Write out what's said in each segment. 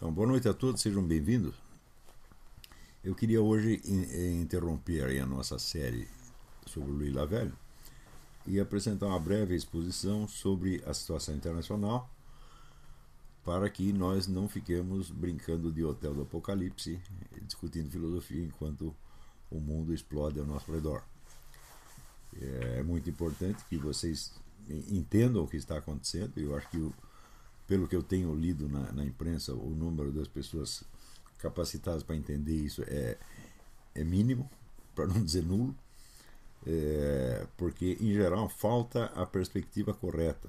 Então, boa noite a todos, sejam bem-vindos. Eu queria hoje eh, interromper a nossa série sobre o Louis Lavelle e apresentar uma breve exposição sobre a situação internacional para que nós não fiquemos brincando de hotel do apocalipse, discutindo filosofia enquanto o mundo explode ao nosso redor. É muito importante que vocês entendam o que está acontecendo. Eu acho que o pelo que eu tenho lido na, na imprensa, o número das pessoas capacitadas para entender isso é, é mínimo, para não dizer nulo, é, porque, em geral, falta a perspectiva correta.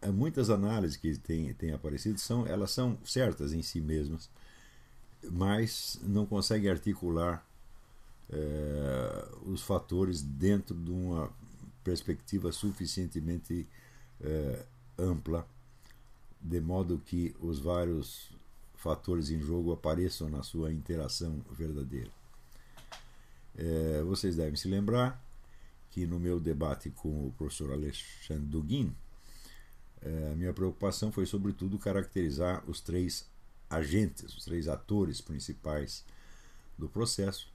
É, muitas análises que têm, têm aparecido são, elas são certas em si mesmas, mas não conseguem articular é, os fatores dentro de uma perspectiva suficientemente é, ampla de modo que os vários fatores em jogo apareçam na sua interação verdadeira. É, vocês devem se lembrar que no meu debate com o professor Alexandre Duguin, é, minha preocupação foi sobretudo caracterizar os três agentes, os três atores principais do processo,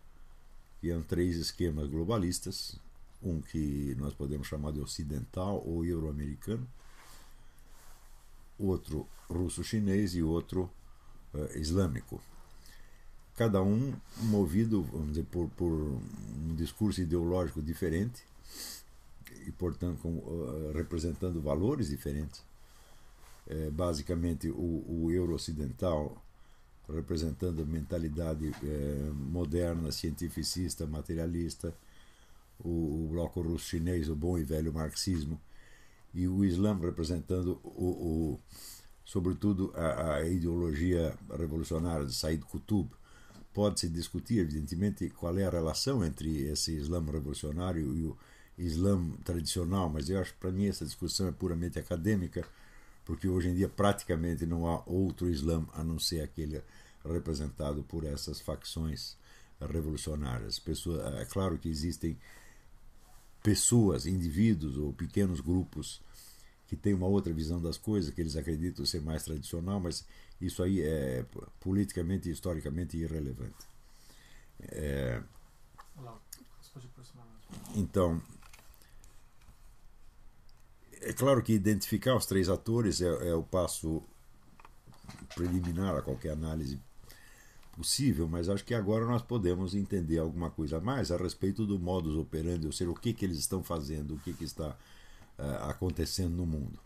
que são três esquemas globalistas, um que nós podemos chamar de ocidental ou euro-americano, outro russo-chinês e outro uh, islâmico. Cada um movido dizer, por, por um discurso ideológico diferente e, portanto, com, uh, representando valores diferentes. É, basicamente, o, o euro-ocidental representando a mentalidade moderna, cientificista, materialista, o, o bloco russo-chinês, o bom e velho marxismo, e o Islã representando o, o sobretudo a, a, ideologia revolucionária de Said Qutb. Pode-se discutir, evidentemente, qual é a relação entre esse Islã revolucionário e o Islã tradicional, mas eu acho que para mim essa discussão é puramente acadêmica, porque hoje em dia praticamente não há outro Islã a não ser aquele representado por essas facções revolucionárias. Pessoa, é claro que existem pessoas, indivíduos ou pequenos grupos que têm uma outra visão das coisas, que eles acreditam ser mais tradicional, mas isso aí é politicamente e historicamente irrelevante. É, então, é claro que identificar os três atores é, é o passo preliminar a qualquer análise possível, mas acho que agora nós podemos entender alguma coisa a mais a respeito do modus operandi, ou seja, o que, que eles estão fazendo, o que, que está uh, acontecendo no mundo.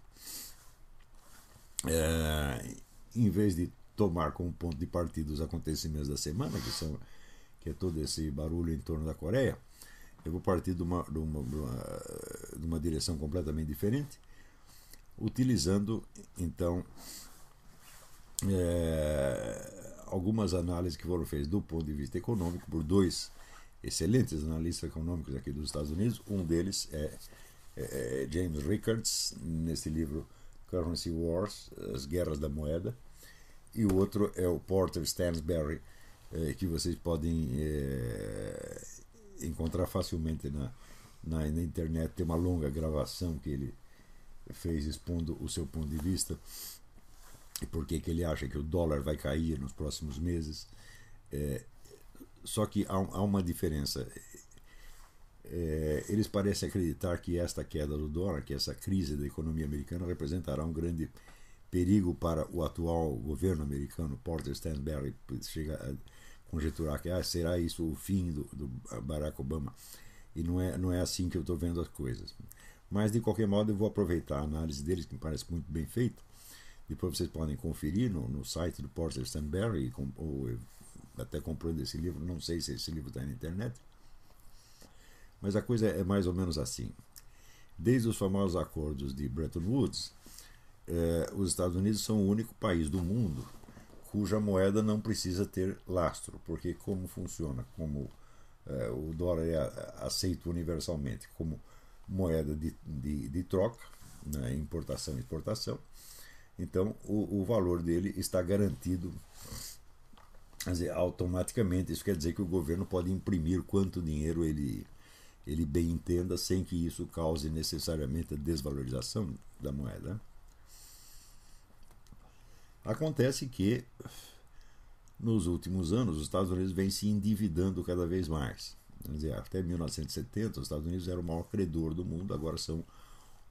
Uh, em vez de tomar como ponto de partida os acontecimentos da semana, que, são, que é todo esse barulho em torno da Coreia, eu vou partir de uma, de uma, de uma, de uma direção completamente diferente, utilizando então. É, algumas análises que foram feitas do ponto de vista econômico por dois excelentes analistas econômicos aqui dos Estados Unidos. Um deles é, é, é James Rickards, nesse livro Currency Wars, As Guerras da Moeda, e o outro é o Porter Stansberry, é, que vocês podem é, encontrar facilmente na, na, na internet. Tem uma longa gravação que ele fez expondo o seu ponto de vista e por que, ele acha que o dólar vai cair nos próximos meses. É, só que há, há uma diferença. É, eles parecem acreditar que esta queda do dólar, que essa crise da economia americana, representará um grande perigo para o atual governo americano. Porter Stansberry chega a conjecturar que ah, será isso o fim do, do Barack Obama. E não é, não é assim que eu estou vendo as coisas. Mas, de qualquer modo, eu vou aproveitar a análise deles, que me parece muito bem feita, depois vocês podem conferir no, no site do Porter Stanberry, ou até comprando esse livro. Não sei se esse livro está na internet. Mas a coisa é mais ou menos assim. Desde os famosos acordos de Bretton Woods, eh, os Estados Unidos são o único país do mundo cuja moeda não precisa ter lastro, porque como funciona? Como eh, o dólar é aceito universalmente como moeda de, de, de troca, né, importação e exportação, então, o, o valor dele está garantido dizer, automaticamente. Isso quer dizer que o governo pode imprimir quanto dinheiro ele, ele bem entenda, sem que isso cause necessariamente a desvalorização da moeda. Acontece que nos últimos anos os Estados Unidos vêm se endividando cada vez mais. Dizer, até 1970 os Estados Unidos eram o maior credor do mundo, agora são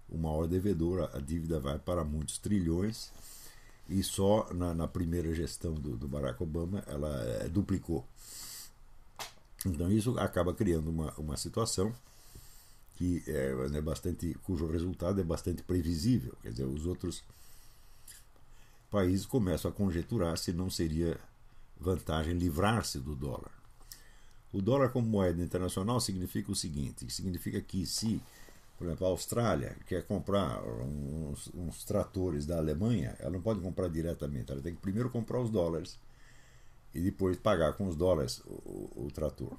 o maior devedor, a dívida vai para muitos trilhões e só na, na primeira gestão do, do, Barack Obama ela é, duplicou. Então isso acaba criando uma, uma situação que é, é bastante, cujo resultado é bastante previsível. Quer dizer, os outros países começam a conjecturar se não seria vantagem livrar-se do dólar. O dólar como moeda internacional significa o seguinte: significa que se, por exemplo, a Austrália quer comprar uns, uns tratores da Alemanha, ela não pode comprar diretamente, ela tem que primeiro comprar os dólares e depois pagar com os dólares o, o, trator.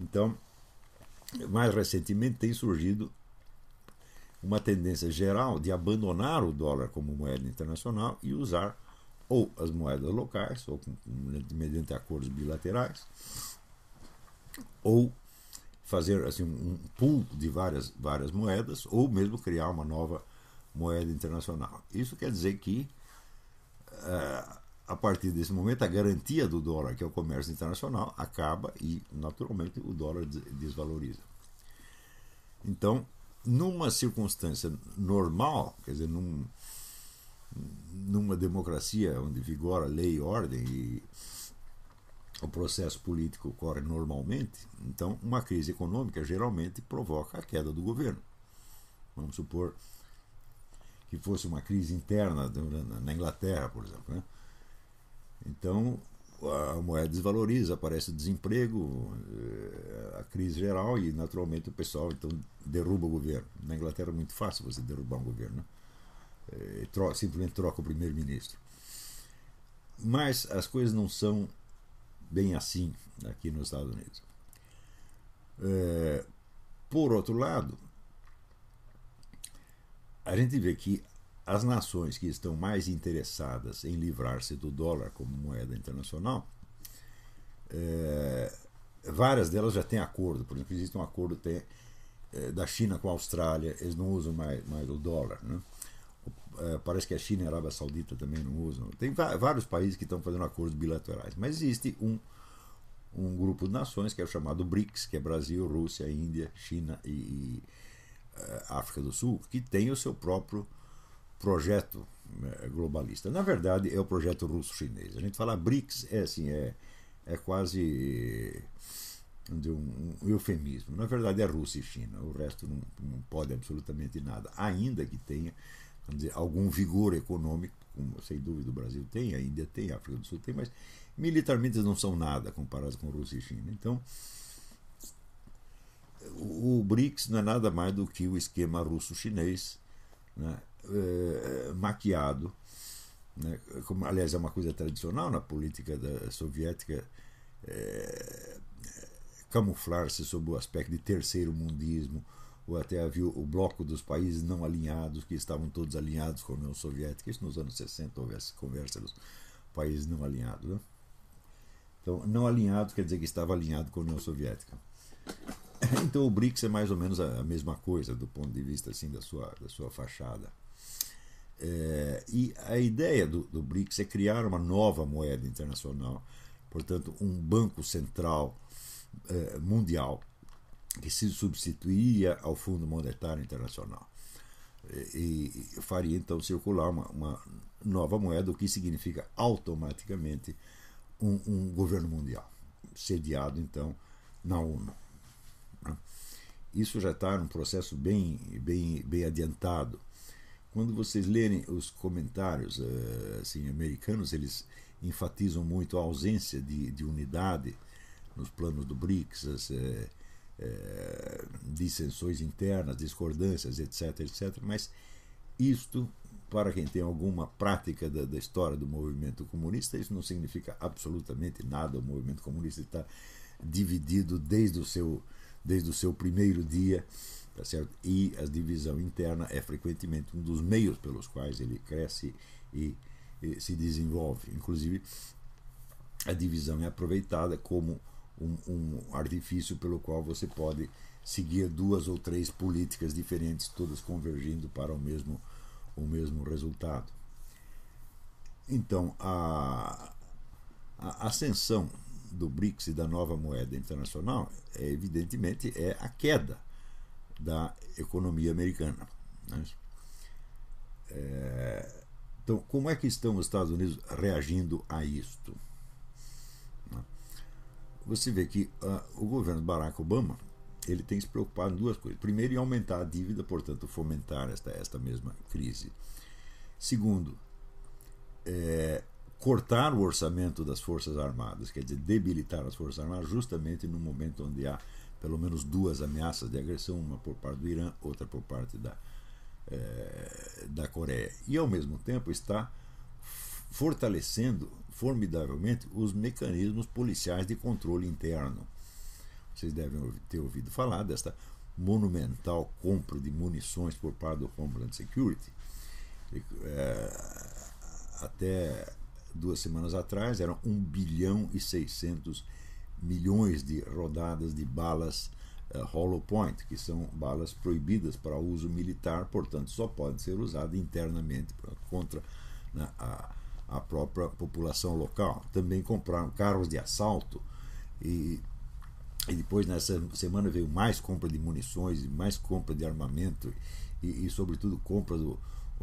Então, mais recentemente tem surgido uma tendência geral de abandonar o dólar como moeda internacional e usar ou as moedas locais, ou mediante acordos bilaterais, ou fazer assim, um pool de várias, várias moedas, ou mesmo criar uma nova moeda internacional. Isso quer dizer que, uh, a partir desse momento, a garantia do dólar, que é o comércio internacional, acaba e, naturalmente, o dólar desvaloriza. Então, numa circunstância normal, quer dizer, num, numa democracia onde vigora lei e ordem e o processo político ocorre normalmente, então uma crise econômica geralmente provoca a queda do governo. Vamos supor que fosse uma crise interna na Inglaterra, por exemplo. Né? Então a moeda desvaloriza, aparece o desemprego, eh, a crise geral e naturalmente o pessoal então derruba o governo. Na Inglaterra é muito fácil você derrubar um governo. Né? É, troca, simplesmente troca o primeiro-ministro. Mas as coisas não são bem assim aqui nos Estados Unidos. É, por outro lado, a gente vê que as nações que estão mais interessadas em livrar-se do dólar como moeda internacional, é, várias delas já têm acordo. Por exemplo, existe um acordo tem, é, da China com a Austrália, eles não usam mais, mais o dólar. Né? É, parece que a China e a Arábia Saudita também não usam. Tem vários países que estão fazendo acordos bilaterais, mas existe um, um grupo de nações que é o chamado BRICS, que é Brasil, Rússia, Índia, China e, e África do Sul, que tem o seu próprio projeto né, globalista. Na verdade, é o projeto russo-chinês. A gente fala BRICS é assim, é, é quase um, um eufemismo. Na verdade, é Rússia e China. O resto não, não pode absolutamente nada, ainda que tenha dizer, algum vigor econômico, como sem dúvida o Brasil tem, a Índia tem, a África do Sul tem, mas militarmente eles não são nada comparados com Rússia e China. Então, o BRICS não é nada mais do que o esquema russo-chinês né, é, maquiado. Né, como, aliás, é uma coisa tradicional na política da soviética é, camuflar-se sob o aspecto de terceiro mundismo ou até havia o bloco dos países não alinhados, que estavam todos alinhados com a União Soviética. Isso nos anos 60 houve essa conversa dos países não alinhados. Né? Então, não alinhado quer dizer que estava alinhado com a União Soviética. Então, o BRICS é mais ou menos a mesma coisa do ponto de vista assim da sua, da sua fachada. É, e a ideia do, do BRICS é criar uma nova moeda internacional, portanto, um banco central é, mundial que se substituiria ao Fundo Monetário Internacional. E, e faria então circular uma, uma, nova moeda, o que significa automaticamente um, um governo mundial, sediado então na ONU. Né? Isso já está num processo bem, bem, bem adiantado. Quando vocês lerem os comentários eh, assim, americanos, eles enfatizam muito a ausência de, de unidade nos planos do BRICS, as, eh, é, dissensões internas, discordâncias, etc, etc. Mas isto, para quem tem alguma prática da, da, história do movimento comunista, isso não significa absolutamente nada. O movimento comunista está dividido desde o seu, desde o seu primeiro dia, tá certo? e a divisão interna é frequentemente um dos meios pelos quais ele cresce e, e se desenvolve. Inclusive, a divisão é aproveitada como um, um artifício pelo qual você pode seguir duas ou três políticas diferentes, todas convergindo para o mesmo, o mesmo resultado. Então, a, a ascensão do BRICS e da nova moeda internacional, é, evidentemente, é a queda da economia americana. Né? É, então, como é que estão os Estados Unidos reagindo a isto? Você vê que uh, o governo Barack Obama ele tem se preocupado em duas coisas. Primeiro, em aumentar a dívida, portanto, fomentar esta, esta mesma crise. Segundo, é, cortar o orçamento das Forças Armadas, quer dizer, debilitar as Forças Armadas, justamente no momento onde há pelo menos duas ameaças de agressão, uma por parte do Irã, outra por parte da, é, da Coreia. E, ao mesmo tempo, está fortalecendo formidavelmente os mecanismos policiais de controle interno. Vocês devem ter ouvido falar desta monumental compra de munições por parte do Homeland Security. É, até duas semanas atrás eram 1 bilhão e 600 milhões de rodadas de balas uh, hollow point, que são balas proibidas para uso militar, portanto só podem ser usadas internamente contra né, a, a própria população local. Também compraram carros de assalto e, e depois nessa semana veio mais compra de munições, mais compra de armamento e, e sobretudo compra do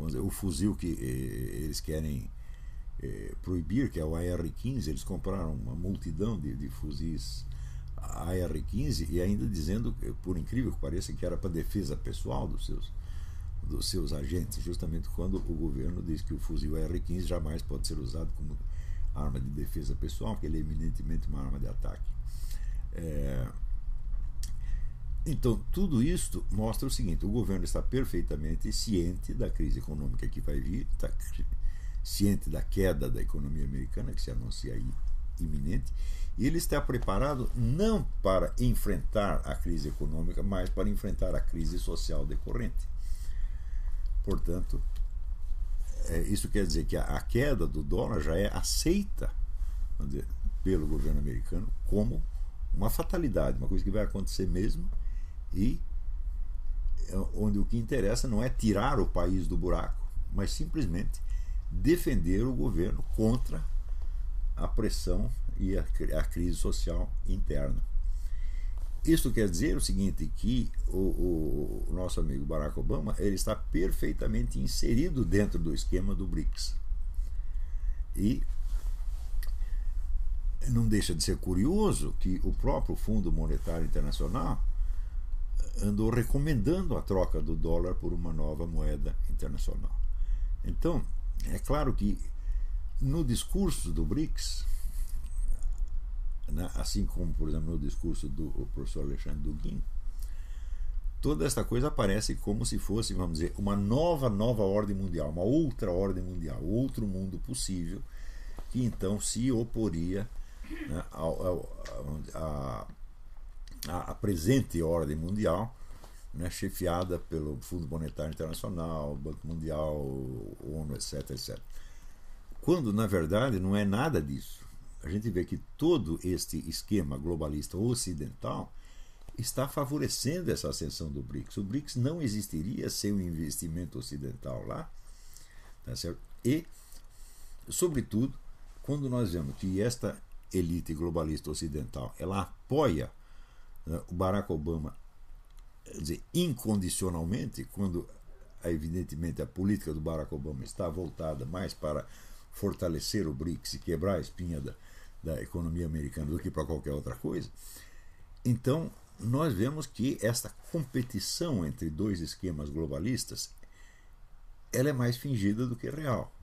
dizer, o fuzil que eh, eles querem eh, proibir, que é o AR-15. Eles compraram uma multidão de, de fuzis AR-15 e ainda dizendo, por incrível que pareça, que era para defesa pessoal dos seus, dos seus agentes, justamente quando o governo diz que o fuzil AR-15 jamais pode ser usado como arma de defesa pessoal, que ele é eminentemente uma arma de ataque. É... Então, tudo isto mostra o seguinte: o governo está perfeitamente ciente da crise econômica que vai vir, está ciente da queda da economia americana, que se anuncia aí iminente, e ele está preparado não para enfrentar a crise econômica, mas para enfrentar a crise social decorrente. Portanto, é, isso quer dizer que a, queda do dólar já é aceita dizer, pelo governo americano como uma fatalidade, uma coisa que vai acontecer mesmo e é, onde o que interessa não é tirar o país do buraco, mas simplesmente defender o governo contra a pressão e a, a crise social interna. Isso quer dizer o seguinte, que o, o, o, nosso amigo Barack Obama ele está perfeitamente inserido dentro do esquema do BRICS. E não deixa de ser curioso que o próprio Fundo Monetário Internacional andou recomendando a troca do dólar por uma nova moeda internacional. Então, é claro que no discurso do BRICS, né, assim como, por exemplo, no discurso do professor Alexandre Duguin, toda esta coisa aparece como se fosse, vamos dizer, uma nova, nova ordem mundial, uma outra ordem mundial, outro mundo possível, que então se oporia né, à, à presente ordem mundial, né, chefiada pelo Fundo Monetário Internacional, Banco Mundial, ONU, etc, etc. Quando, na verdade, não é nada disso. A gente vê que todo este esquema globalista ocidental está favorecendo essa ascensão do BRICS. O BRICS não existiria sem o investimento ocidental lá. Tá certo? E, sobretudo, quando nós vemos que esta elite globalista ocidental ela apoia né, o Barack Obama dizer, incondicionalmente, quando evidentemente a política do Barack Obama está voltada mais para fortalecer o BRICS e quebrar a espinha da, da economia americana do que para qualquer outra coisa, então nós vemos que esta competição entre dois esquemas globalistas ela é mais fingida do que real.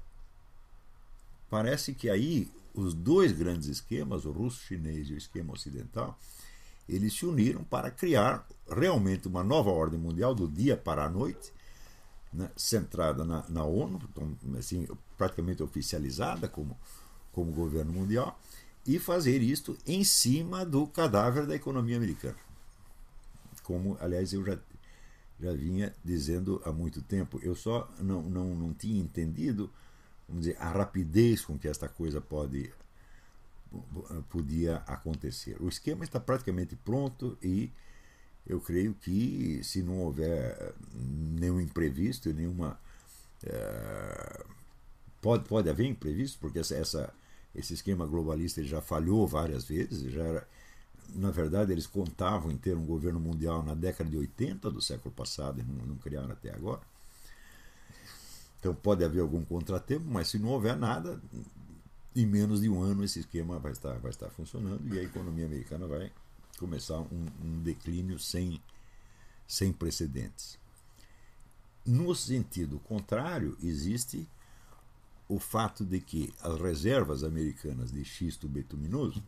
Parece que aí os dois grandes esquemas, o russo-chinês e o esquema ocidental, eles se uniram para criar realmente uma nova ordem mundial do dia para a noite, né, centrada na, na ONU, então, assim, praticamente oficializada como, como governo mundial, e fazer isto em cima do cadáver da economia americana. Como, aliás, eu já, já vinha dizendo há muito tempo, eu só não, não, não tinha entendido vamos dizer, a rapidez com que esta coisa pode podia acontecer. O esquema está praticamente pronto e eu creio que se não houver nenhum imprevisto, nenhuma é, pode, pode haver imprevisto, porque essa, essa, esse esquema globalista já falhou várias vezes, já era, na verdade eles contavam em ter um governo mundial na década de 80 do século passado e não, não criaram até agora. Então pode haver algum contratempo, mas se não houver nada, em menos de um ano esse esquema vai estar, vai estar funcionando e a economia americana vai começar um, um declínio sem, sem precedentes. No sentido contrário, existe o fato de que as reservas americanas de xisto betuminoso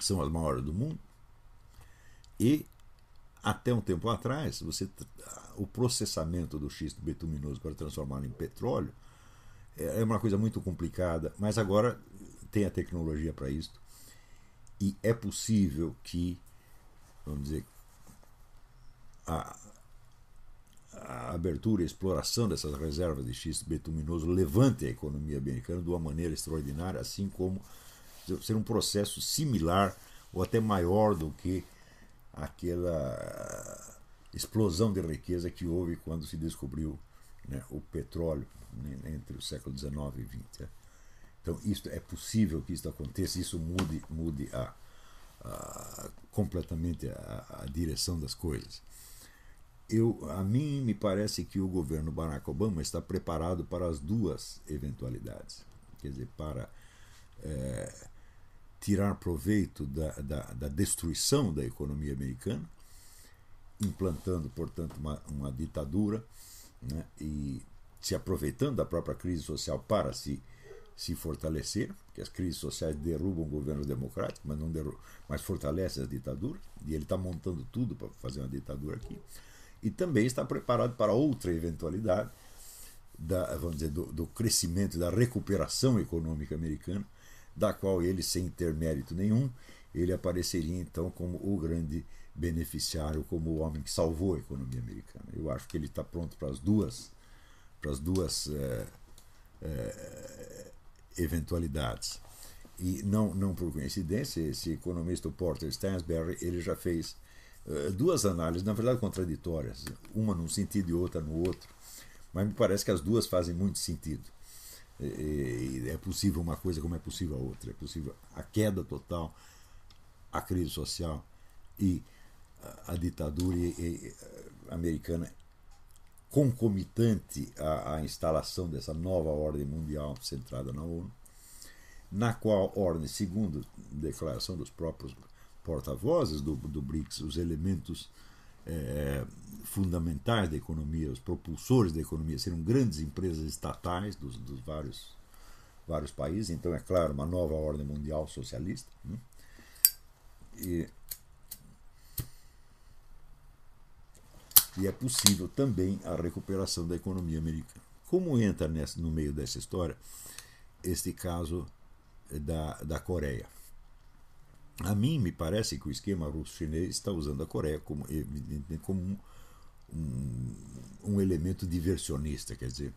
são as maiores do mundo e até um tempo atrás, você, o processamento do xisto betuminoso para transformá-lo em petróleo é uma coisa muito complicada, mas agora tem a tecnologia para isso. E é possível que, vamos dizer, a, a abertura e exploração dessas reservas de xisto betuminoso levante a economia americana de uma maneira extraordinária, assim como ser um processo similar ou até maior do que aquela explosão de riqueza que houve quando se descobriu né, o petróleo entre o século XIX e XX. Né. Então, isso é possível que isso aconteça, isso mude, mude a, a completamente a, a, direção das coisas. Eu, a mim me parece que o governo Barack Obama está preparado para as duas eventualidades, quer dizer, para é, tirar proveito da, da, da, destruição da economia americana, implantando, portanto, uma, uma ditadura né, e se aproveitando da própria crise social para se, se fortalecer, porque as crises sociais derrubam governos democráticos, mas não mas fortalecem as ditaduras, e ele está montando tudo para fazer uma ditadura aqui. E também está preparado para outra eventualidade, da, vamos dizer, do, do crescimento, da recuperação econômica americana, da qual ele, sem ter mérito nenhum, ele apareceria então como o grande beneficiário, como o homem que salvou a economia americana. Eu acho que ele está pronto para as duas, para as duas é, é, eventualidades. E não, não por coincidência, esse economista, Porter Stansberry, ele já fez é, duas análises, na verdade contraditórias, uma num sentido e outra no outro, mas me parece que as duas fazem muito sentido. É possível uma coisa como é possível a outra. É possível a queda total, a crise social e a ditadura americana concomitante à, à, instalação dessa nova ordem mundial centrada na ONU, na qual ordem, segundo declaração dos próprios porta-vozes do, do BRICS, os elementos é, fundamentais da economia, os propulsores da economia, serão grandes empresas estatais dos, dos vários, vários países. Então, é claro, uma nova ordem mundial socialista. Né? E, e é possível também a recuperação da economia americana. Como entra nessa, no meio dessa história este caso da, da Coreia? A mim me parece que o esquema russo-chinês está usando a Coreia como, como um, um, um elemento diversionista, quer dizer,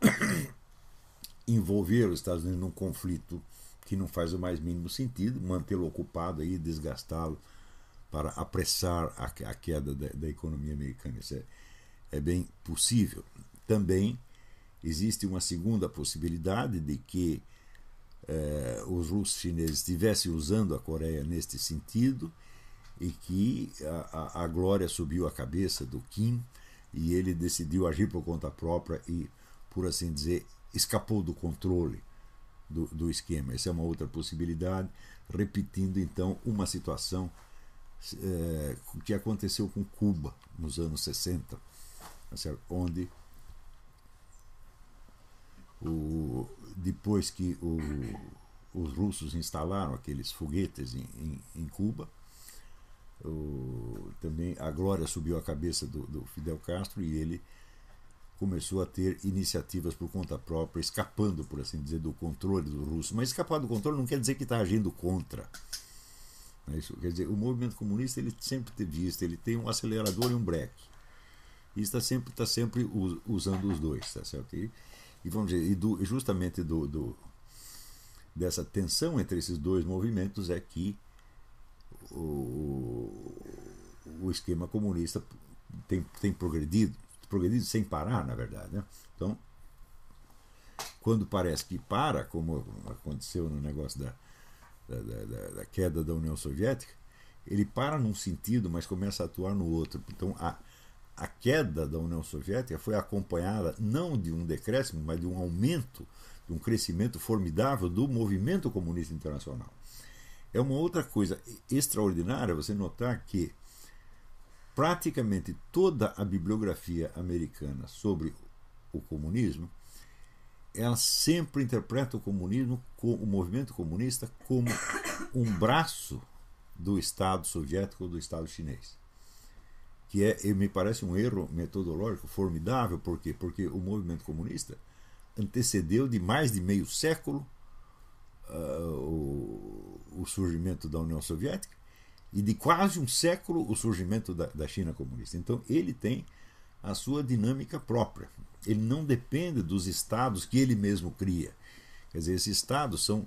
envolver os Estados Unidos num conflito que não faz o mais mínimo sentido, mantê-lo ocupado aí, desgastá-lo para apressar a, a queda da, da, economia americana. Isso é, é bem possível. Também existe uma segunda possibilidade de que eh, os russos chineses estivessem usando a Coreia neste sentido e que a, a, a, glória subiu a cabeça do Kim e ele decidiu agir por conta própria e, por assim dizer, escapou do controle do, do esquema. Essa é uma outra possibilidade, repetindo então uma situação é, que aconteceu com Cuba nos anos 60, tá onde o, depois que o, os russos instalaram aqueles foguetes em, em, em Cuba, o, também a glória subiu a cabeça do, do, Fidel Castro e ele começou a ter iniciativas por conta própria, escapando, por assim dizer, do controle do russo. Mas escapar do controle não quer dizer que está agindo contra. É isso quer dizer, o movimento comunista ele sempre teve isso, ele tem um acelerador e um breque. E está sempre, está sempre usando os dois, tá certo? E, e vamos dizer, e do, justamente do, do, dessa tensão entre esses dois movimentos é que o, o esquema comunista tem, tem progredido, progredido sem parar, na verdade. Né? Então, quando parece que para, como aconteceu no negócio da, da, da, da queda da União Soviética, ele para num sentido, mas começa a atuar no outro. Então, a, a queda da União Soviética foi acompanhada não de um decréscimo, mas de um aumento, de um crescimento formidável do movimento comunista internacional. É uma outra coisa extraordinária você notar que praticamente toda a bibliografia americana sobre o comunismo ela sempre interpreta o comunismo, o movimento comunista, como um braço do Estado soviético ou do Estado chinês. Que é, me parece um erro metodológico formidável, por quê? Porque o movimento comunista antecedeu de mais de meio século uh, o, o, surgimento da União Soviética e de quase um século o surgimento da, da China comunista. Então ele tem a sua dinâmica própria. Ele não depende dos estados que ele mesmo cria. Quer dizer, esses estados são,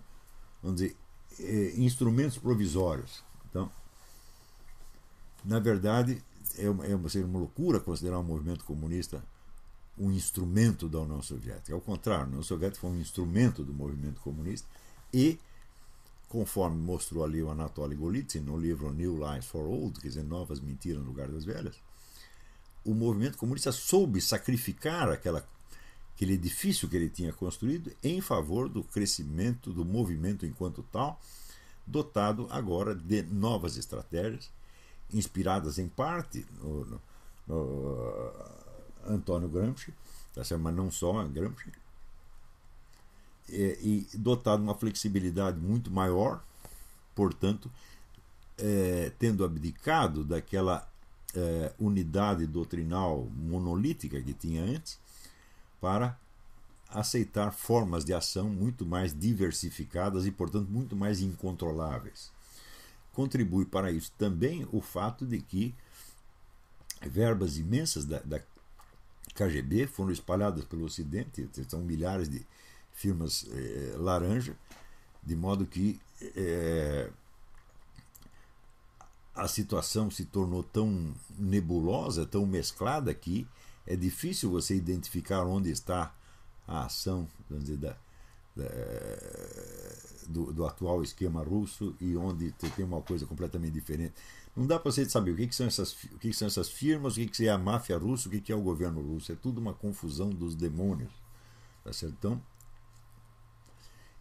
vamos dizer, é, instrumentos provisórios. Então, na verdade, é uma, é uma, seria uma loucura considerar o movimento comunista um instrumento da União Soviética. Ao contrário, a União Soviética foi um instrumento do movimento comunista e, conforme mostrou ali o Anatoly Golitsyn no livro New Lies for Old, quer dizer, Novas Mentiras no Lugar das Velhas, o movimento comunista soube sacrificar aquela, aquele edifício que ele tinha construído em favor do crescimento do movimento enquanto tal, dotado agora de novas estratégias, inspiradas em parte no, no, no Antônio Gramsci, tá mas não só Gramsci, e, e dotado de uma flexibilidade muito maior, portanto, é, tendo abdicado daquela é, unidade doutrinal monolítica que tinha antes, para aceitar formas de ação muito mais diversificadas e, portanto, muito mais incontroláveis. Contribui para isso também o fato de que verbas imensas da, da KGB foram espalhadas pelo Ocidente, são milhares de firmas eh, laranja, de modo que eh, a situação se tornou tão nebulosa, tão mesclada que é difícil você identificar onde está a ação dizer, da, da, do, do, atual esquema russo e onde tem uma coisa completamente diferente. Não dá para você saber o que, que, são essas, o que, que são essas firmas, o que, que é a máfia russa, o que, que é o governo russo. É tudo uma confusão dos demônios. Tá certo? Então,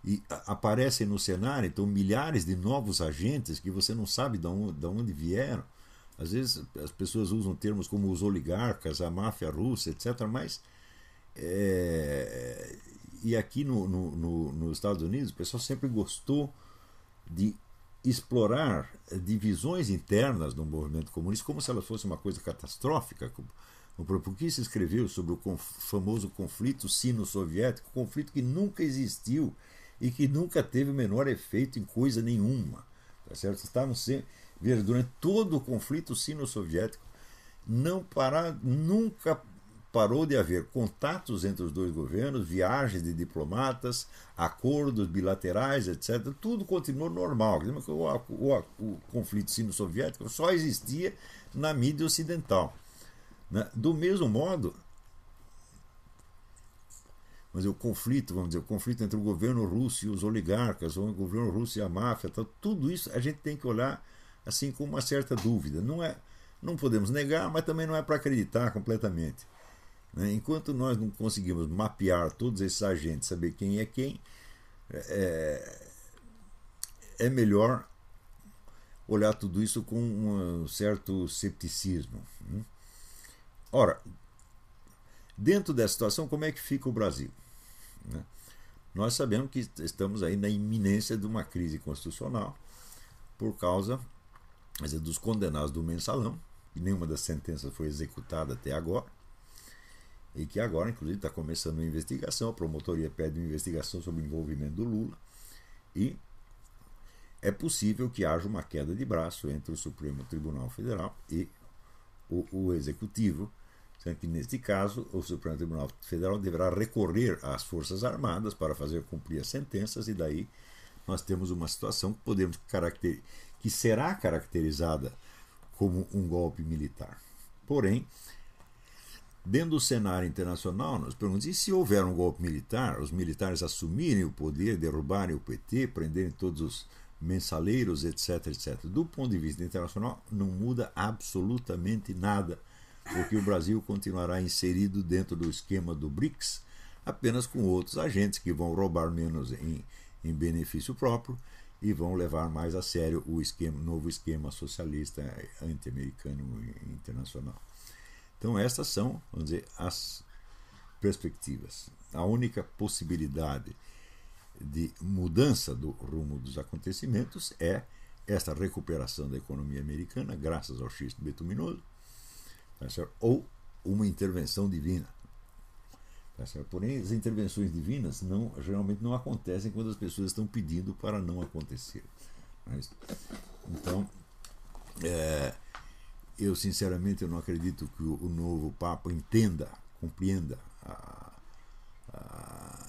e aparecem no cenário então milhares de novos agentes que você não sabe de onde, de onde vieram. Às vezes as pessoas usam termos como os oligarcas, a máfia russa, etc. Mas é, e aqui no, no, no, nos Estados Unidos o pessoal sempre gostou de explorar divisões internas do movimento comunista como se elas fossem uma coisa catastrófica. Por que se escreveu sobre o famoso conflito sino-soviético, conflito que nunca existiu e que nunca teve o menor efeito em coisa nenhuma. Tá certo? Estavam sempre, durante todo o conflito sino-soviético, não parar, nunca parou de haver contatos entre os dois governos, viagens de diplomatas, acordos bilaterais, etc. Tudo continuou normal. O, o, o conflito sino-soviético só existia na mídia ocidental. Né? Do mesmo modo, mas o conflito, vamos dizer, o conflito entre o governo russo e os oligarcas, ou o governo russo e a máfia, tá, tudo isso a gente tem que olhar assim com uma certa dúvida. Não é, não podemos negar, mas também não é para acreditar completamente. Né? Enquanto nós não conseguimos mapear todos esses agentes, saber quem é quem, é, é melhor olhar tudo isso com um certo cepticismo. Né? Ora, dentro dessa situação, como é que fica o Brasil? Né? Nós sabemos que estamos aí na iminência de uma crise constitucional por causa dizer, dos condenados do mensalão, e nenhuma das sentenças foi executada até agora, e que agora, inclusive, está começando uma investigação, a promotoria pede uma investigação sobre o envolvimento do Lula, e é possível que haja uma queda de braço entre o Supremo Tribunal Federal e o, o Executivo, sendo que, neste caso, o Supremo Tribunal Federal deverá recorrer às Forças Armadas para fazer cumprir as sentenças, e daí nós temos uma situação que podemos caracter... que será caracterizada como um golpe militar. Porém, Dentro do cenário internacional, nós perguntamos: e se houver um golpe militar, os militares assumirem o poder, derrubarem o PT, prenderem todos os mensaleiros, etc, etc. Do ponto de vista internacional, não muda absolutamente nada, porque o Brasil continuará inserido dentro do esquema do BRICS, apenas com outros agentes que vão roubar menos em, em benefício próprio e vão levar mais a sério o esquema, novo esquema socialista anti-americano internacional. Então, estas são, vamos dizer, as perspectivas. A única possibilidade de mudança do rumo dos acontecimentos é esta recuperação da economia americana, graças ao xisto betuminoso, tá ou uma intervenção divina. Tá Porém, as intervenções divinas não, geralmente não acontecem quando as pessoas estão pedindo para não acontecer. Mas, então, é, eu sinceramente eu não acredito que o, o novo Papa entenda, compreenda a, a,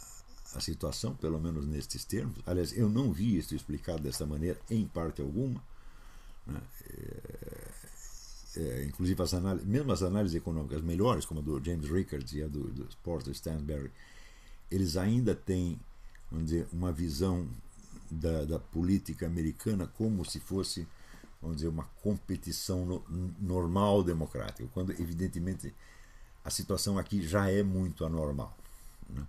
a, situação, pelo menos nestes termos. Aliás, eu não vi isso explicado dessa maneira em parte alguma. Né? É, é, inclusive as análises, mesmo as análises econômicas melhores, como a do James Rickards e a do, do Porter Stanberry, eles ainda têm, vamos dizer, uma visão da, da política americana como se fosse vamos dizer, uma competição no, normal democrática, quando evidentemente a situação aqui já é muito anormal. Né?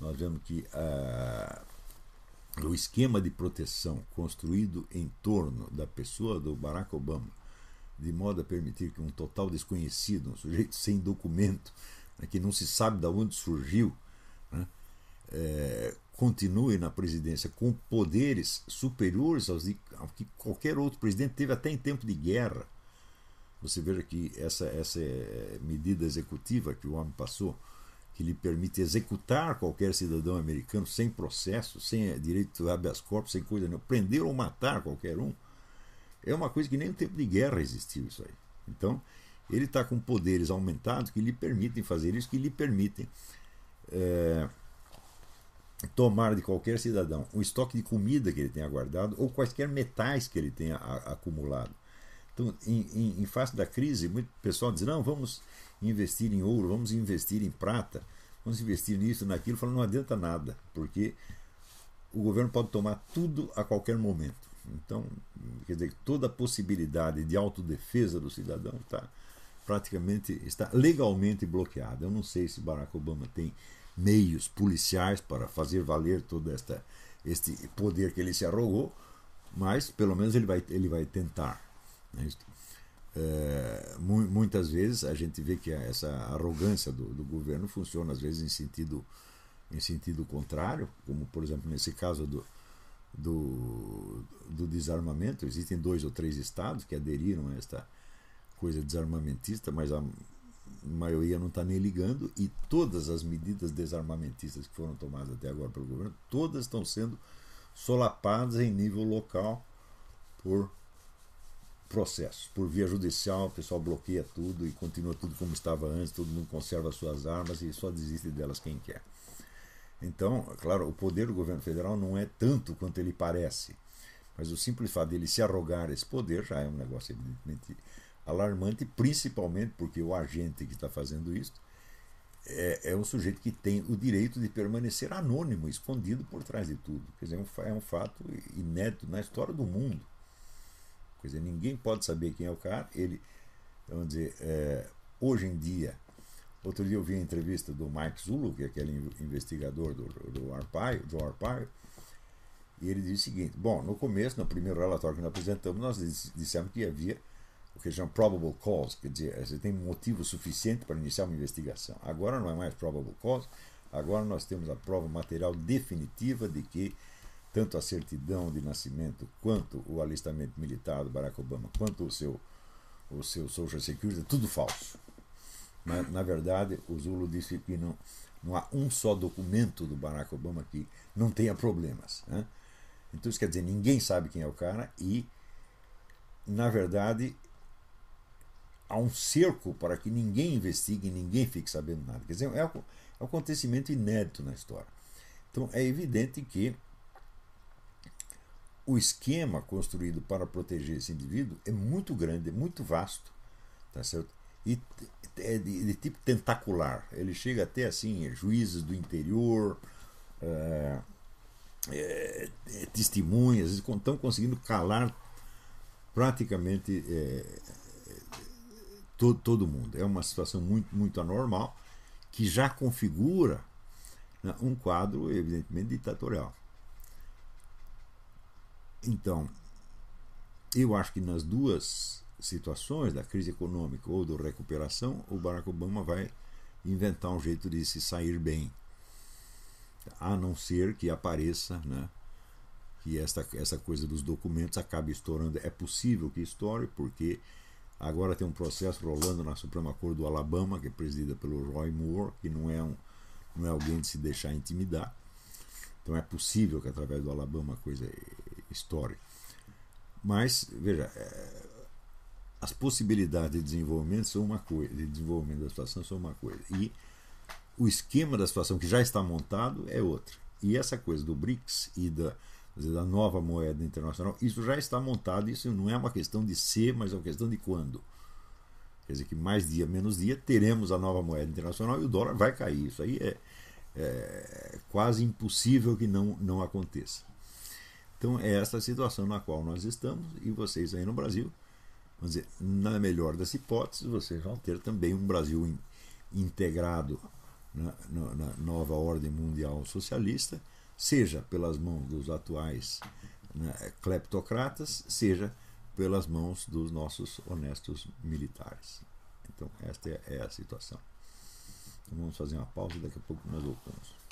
Nós vemos que uh, o esquema de proteção construído em torno da pessoa do Barack Obama, de modo a permitir que um total desconhecido, um sujeito sem documento, né, que não se sabe de onde surgiu, né, é, continue na presidência com poderes superiores aos de, ao que qualquer outro presidente teve até em tempo de guerra. Você veja que essa, essa é medida executiva que o homem passou, que lhe permite executar qualquer cidadão americano sem processo, sem direito a habeas corpus, sem coisa nenhuma, prender ou matar qualquer um, é uma coisa que nem no tempo de guerra existiu isso aí. Então, ele está com poderes aumentados que lhe permitem fazer isso, que lhe permitem é, tomar de qualquer cidadão o estoque de comida que ele tenha guardado ou quaisquer metais que ele tenha acumulado. Então, em, em, em face da crise, muito pessoal diz: não, vamos investir em ouro, vamos investir em prata, vamos investir nisso, naquilo. Fala, não adianta nada, porque o governo pode tomar tudo a qualquer momento. Então, quer dizer, toda a possibilidade de autodefesa do cidadão está praticamente está legalmente bloqueada. Eu não sei se Barack Obama tem meios policiais para fazer valer todo esta, este poder que ele se arrogou, mas pelo menos ele vai, ele vai tentar. Né? É, muitas vezes a gente vê que essa arrogância do, do, governo funciona às vezes em sentido, em sentido contrário, como por exemplo nesse caso do, do, do desarmamento. Existem dois ou três estados que aderiram a esta coisa desarmamentista, mas a maioria não está nem ligando, e todas as medidas desarmamentistas que foram tomadas até agora pelo governo, todas estão sendo solapadas em nível local por processos. Por via judicial, o pessoal bloqueia tudo e continua tudo como estava antes, todo mundo conserva suas armas e só desiste delas quem quer. Então, claro, o poder do governo federal não é tanto quanto ele parece, mas o simples fato dele se arrogar esse poder já é um negócio evidentemente alarmante, principalmente porque o agente que está fazendo isso é, é um sujeito que tem o direito de permanecer anônimo, escondido por trás de tudo. Quer dizer, é um é fato inédito na história do mundo. Quer dizer, ninguém pode saber quem é o cara. Ele, vamos dizer, é, hoje em dia, outro dia eu vi a entrevista do Mike Zulu, que é aquele investigador do, do Arpaio, John Arpaio, e ele disse o seguinte: bom, no começo, no primeiro relatório que nós apresentamos, nós dissemos que havia o que chama probable cause, quer dizer, você tem motivo suficiente para iniciar uma investigação. Agora não é mais probable cause, agora nós temos a prova material definitiva de que tanto a certidão de nascimento quanto o alistamento militar do Barack Obama, quanto o seu, o seu Social Security, tudo falso. Na, na verdade, o Zulu disse que não, não há um só documento do Barack Obama que não tenha problemas. Né? Então isso quer dizer, ninguém sabe quem é o cara e, na verdade, há um cerco para que ninguém investigue, ninguém fique sabendo nada. Quer dizer, é um, é um acontecimento inédito na história. Então é evidente que o esquema construído para proteger esse indivíduo é muito grande, é muito vasto, tá certo? E é de, de, tipo tentacular. Ele chega até assim, juízes do interior, é, é, é testemunhas, estão conseguindo calar praticamente é, todo, todo mundo. É uma situação muito, muito anormal que já configura né, um quadro, evidentemente, ditatorial. Então, eu acho que nas duas situações, da crise econômica ou da recuperação, o Barack Obama vai inventar um jeito de se sair bem. A não ser que apareça né, que essa, essa coisa dos documentos acabe estourando. É possível que estoure, porque agora tem um processo rolando na Suprema Corte do Alabama, que é presidida pelo Roy Moore, que não é, um, não é alguém de se deixar intimidar. Então é possível que através do Alabama a coisa estoure. Mas, veja, é, as possibilidades de desenvolvimento são uma coisa, de desenvolvimento da situação são uma coisa. E o esquema da situação que já está montado é outra. E essa coisa do BRICS e da, dizer, da nova moeda internacional, isso já está montado, isso não é uma questão de ser, mas é uma questão de quando. Quer dizer que mais dia, menos dia, teremos a nova moeda internacional e o dólar vai cair. Isso aí é, é quase impossível que não, não aconteça. Então é essa a situação na qual nós estamos e vocês aí no Brasil vamos dizer, na melhor das hipóteses, vocês vão ter também um Brasil in, integrado na, na, na, nova ordem mundial socialista, seja pelas mãos dos atuais né, cleptocratas, seja pelas mãos dos nossos honestos militares. Então, esta é, é a situação. Então, vamos fazer uma pausa e daqui a pouco nós voltamos.